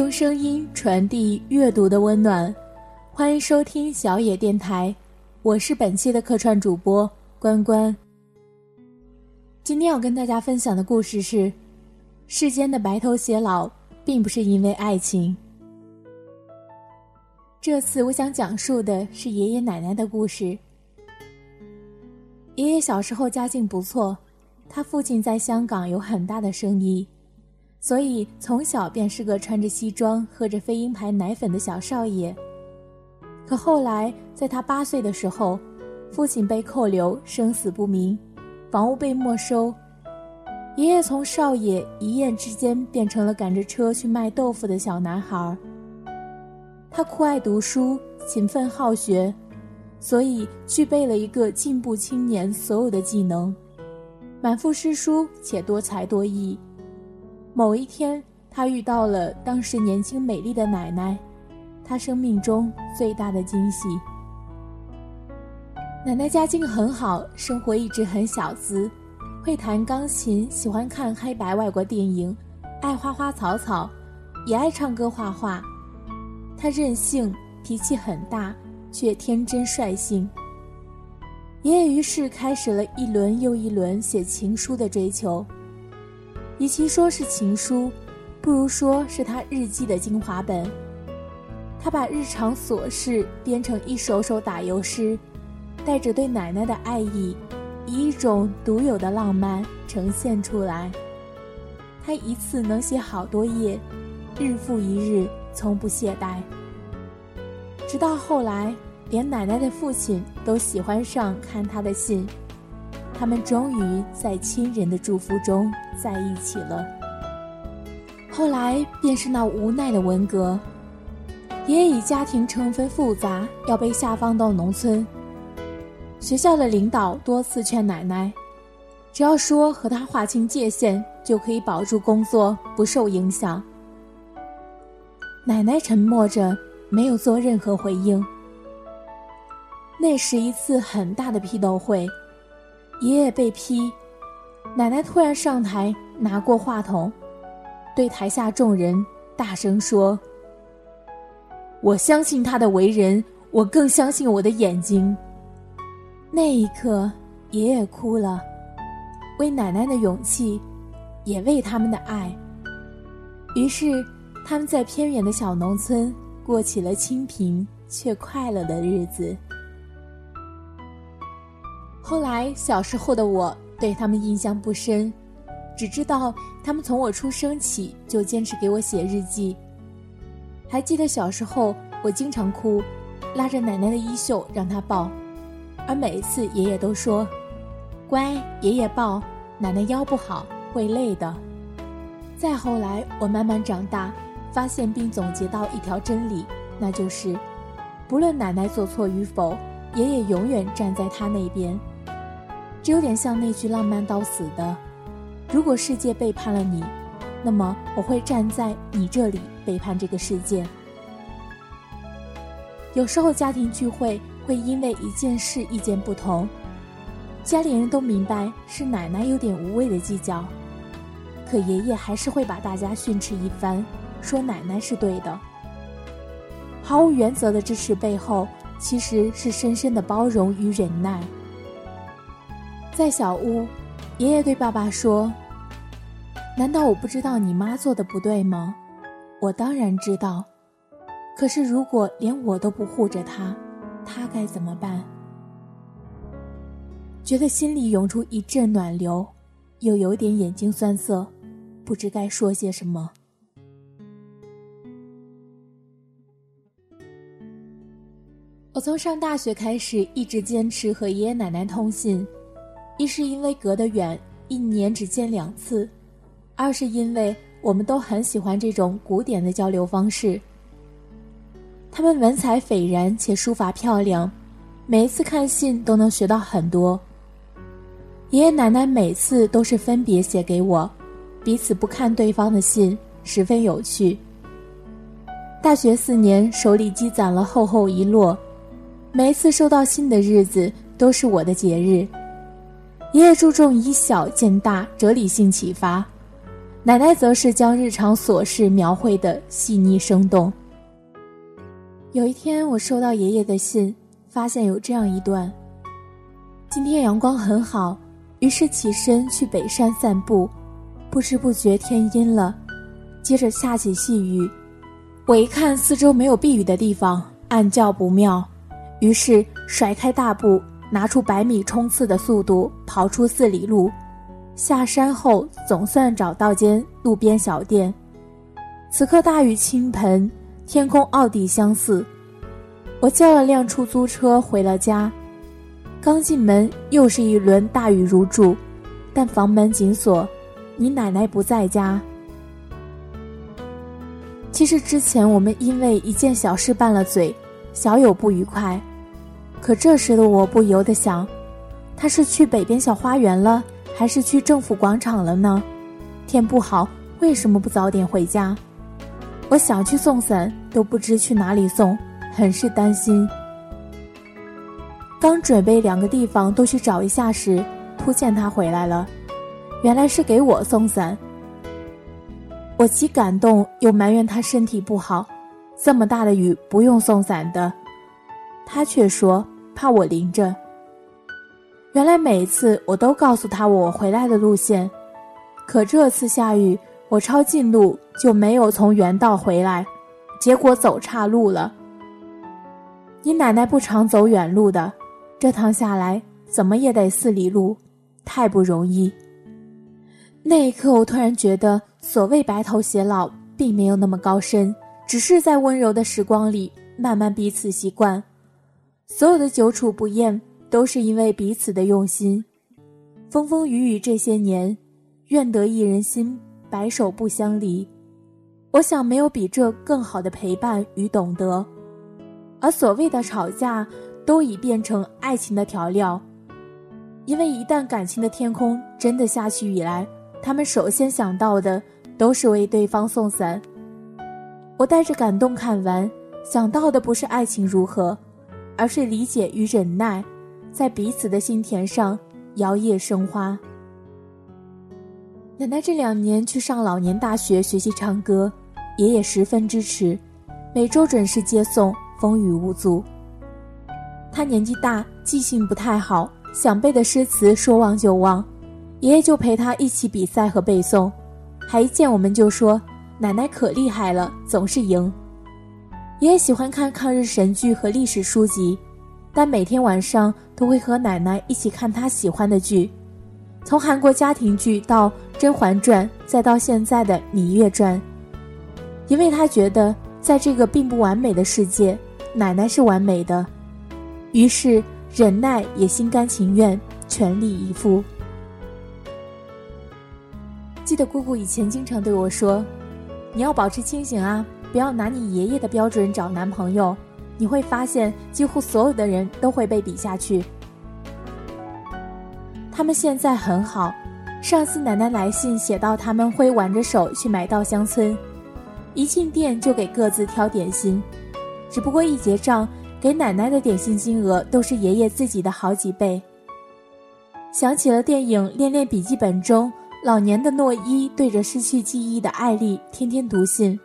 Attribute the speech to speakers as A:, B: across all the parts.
A: 用声音传递阅读的温暖，欢迎收听小野电台，我是本期的客串主播关关。今天要跟大家分享的故事是：世间的白头偕老，并不是因为爱情。这次我想讲述的是爷爷奶奶的故事。爷爷小时候家境不错，他父亲在香港有很大的生意。所以从小便是个穿着西装、喝着飞鹰牌奶粉的小少爷。可后来，在他八岁的时候，父亲被扣留，生死不明，房屋被没收，爷爷从少爷一夜之间变成了赶着车去卖豆腐的小男孩。他酷爱读书，勤奋好学，所以具备了一个进步青年所有的技能，满腹诗书且多才多艺。某一天，他遇到了当时年轻美丽的奶奶，他生命中最大的惊喜。奶奶家境很好，生活一直很小资，会弹钢琴，喜欢看黑白外国电影，爱花花草草，也爱唱歌画画。她任性，脾气很大，却天真率性。爷爷于是开始了一轮又一轮写情书的追求。与其说是情书，不如说是他日记的精华本。他把日常琐事编成一首首打油诗，带着对奶奶的爱意，以一种独有的浪漫呈现出来。他一次能写好多页，日复一日，从不懈怠。直到后来，连奶奶的父亲都喜欢上看他的信。他们终于在亲人的祝福中在一起了。后来便是那无奈的文革，爷爷以家庭成分复杂，要被下放到农村。学校的领导多次劝奶奶，只要说和他划清界限，就可以保住工作不受影响。奶奶沉默着，没有做任何回应。那是一次很大的批斗会。爷爷被批，奶奶突然上台拿过话筒，对台下众人大声说：“我相信他的为人，我更相信我的眼睛。”那一刻，爷爷哭了，为奶奶的勇气，也为他们的爱。于是，他们在偏远的小农村过起了清贫却快乐的日子。后来，小时候的我对他们印象不深，只知道他们从我出生起就坚持给我写日记。还记得小时候，我经常哭，拉着奶奶的衣袖让她抱，而每一次爷爷都说：“乖，爷爷抱，奶奶腰不好，会累的。”再后来，我慢慢长大，发现并总结到一条真理，那就是，不论奶奶做错与否，爷爷永远站在她那边。这有点像那句浪漫到死的：“如果世界背叛了你，那么我会站在你这里背叛这个世界。”有时候家庭聚会会因为一件事意见不同，家里人都明白是奶奶有点无谓的计较，可爷爷还是会把大家训斥一番，说奶奶是对的。毫无原则的支持背后，其实是深深的包容与忍耐。在小屋，爷爷对爸爸说：“难道我不知道你妈做的不对吗？我当然知道。可是如果连我都不护着她，她该怎么办？”觉得心里涌出一阵暖流，又有点眼睛酸涩，不知该说些什么。我从上大学开始，一直坚持和爷爷奶奶通信。一是因为隔得远，一年只见两次；二是因为我们都很喜欢这种古典的交流方式。他们文采斐然且书法漂亮，每一次看信都能学到很多。爷爷奶奶每次都是分别写给我，彼此不看对方的信，十分有趣。大学四年，手里积攒了厚厚一摞，每一次收到信的日子都是我的节日。爷爷注重以小见大，哲理性启发，奶奶则是将日常琐事描绘的细腻生动。有一天，我收到爷爷的信，发现有这样一段：今天阳光很好，于是起身去北山散步，不知不觉天阴了，接着下起细雨。我一看四周没有避雨的地方，暗叫不妙，于是甩开大步，拿出百米冲刺的速度跑出四里路。下山后，总算找到间路边小店。此刻大雨倾盆。天空奥底相似，我叫了辆出租车回了家。刚进门，又是一轮大雨如注，但房门紧锁，你奶奶不在家。其实之前我们因为一件小事拌了嘴，小有不愉快。可这时的我不由得想，他是去北边小花园了，还是去政府广场了呢？天不好，为什么不早点回家？我想去送伞，都不知去哪里送，很是担心。刚准备两个地方都去找一下时，突见他回来了，原来是给我送伞。我既感动又埋怨他身体不好，这么大的雨不用送伞的，他却说怕我淋着。原来每次我都告诉他我回来的路线，可这次下雨。我抄近路就没有从原道回来，结果走岔路了。你奶奶不常走远路的，这趟下来怎么也得四里路，太不容易。那一刻，我突然觉得，所谓白头偕老，并没有那么高深，只是在温柔的时光里，慢慢彼此习惯。所有的久处不厌，都是因为彼此的用心。风风雨雨这些年，愿得一人心。白首不相离，我想没有比这更好的陪伴与懂得。而所谓的吵架，都已变成爱情的调料。因为一旦感情的天空真的下起雨来，他们首先想到的都是为对方送伞。我带着感动看完，想到的不是爱情如何，而是理解与忍耐，在彼此的心田上摇曳生花。奶奶这两年去上老年大学学习唱歌，爷爷十分支持，每周准时接送，风雨无阻。他年纪大，记性不太好，想背的诗词说忘就忘，爷爷就陪他一起比赛和背诵，还一见我们就说：“奶奶可厉害了，总是赢。”爷爷喜欢看抗日神剧和历史书籍，但每天晚上都会和奶奶一起看他喜欢的剧。从韩国家庭剧到《甄嬛传》，再到现在的《芈月传》，因为他觉得在这个并不完美的世界，奶奶是完美的，于是忍耐也心甘情愿，全力以赴。记得姑姑以前经常对我说：“你要保持清醒啊，不要拿你爷爷的标准找男朋友，你会发现几乎所有的人都会被比下去。”他们现在很好。上次奶奶来信写到，他们会挽着手去买稻香村，一进店就给各自挑点心，只不过一结账，给奶奶的点心金额都是爷爷自己的好几倍。想起了电影《恋恋笔记本》中，老年的诺伊对着失去记忆的艾丽天天读信，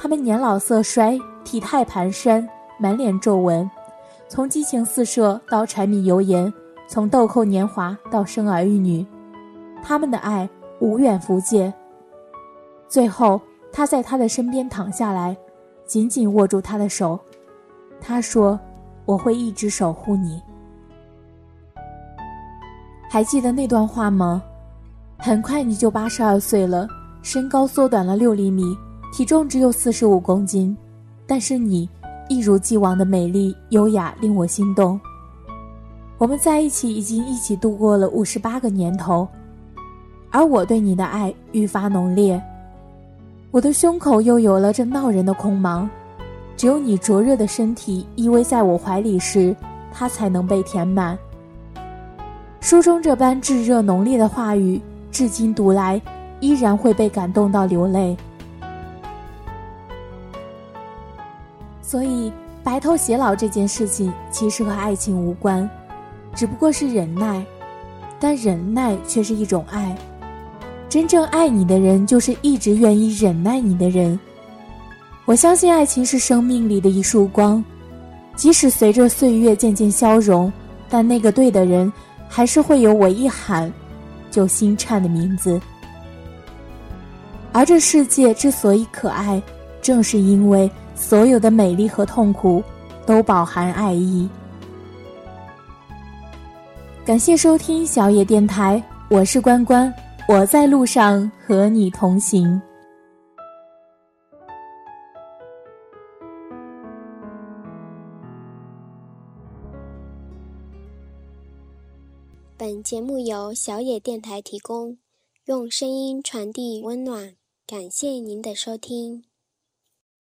A: 他们年老色衰，体态蹒跚，满脸皱纹，从激情四射到柴米油盐。从豆蔻年华到生儿育女，他们的爱无远弗届。最后，他在他的身边躺下来，紧紧握住他的手。他说：“我会一直守护你。”还记得那段话吗？很快你就八十二岁了，身高缩短了六厘米，体重只有四十五公斤，但是你一如既往的美丽优雅，令我心动。我们在一起已经一起度过了五十八个年头，而我对你的爱愈发浓烈。我的胸口又有了这闹人的空茫，只有你灼热的身体依偎在我怀里时，它才能被填满。书中这般炙热浓烈的话语，至今读来依然会被感动到流泪。所以，白头偕老这件事情其实和爱情无关。只不过是忍耐，但忍耐却是一种爱。真正爱你的人，就是一直愿意忍耐你的人。我相信爱情是生命里的一束光，即使随着岁月渐渐消融，但那个对的人，还是会有我一喊就心颤的名字。而这世界之所以可爱，正是因为所有的美丽和痛苦，都饱含爱意。感谢收听小野电台，我是关关。我在路上和你同行。
B: 本节目由小野电台提供，用声音传递温暖。感谢您的收听。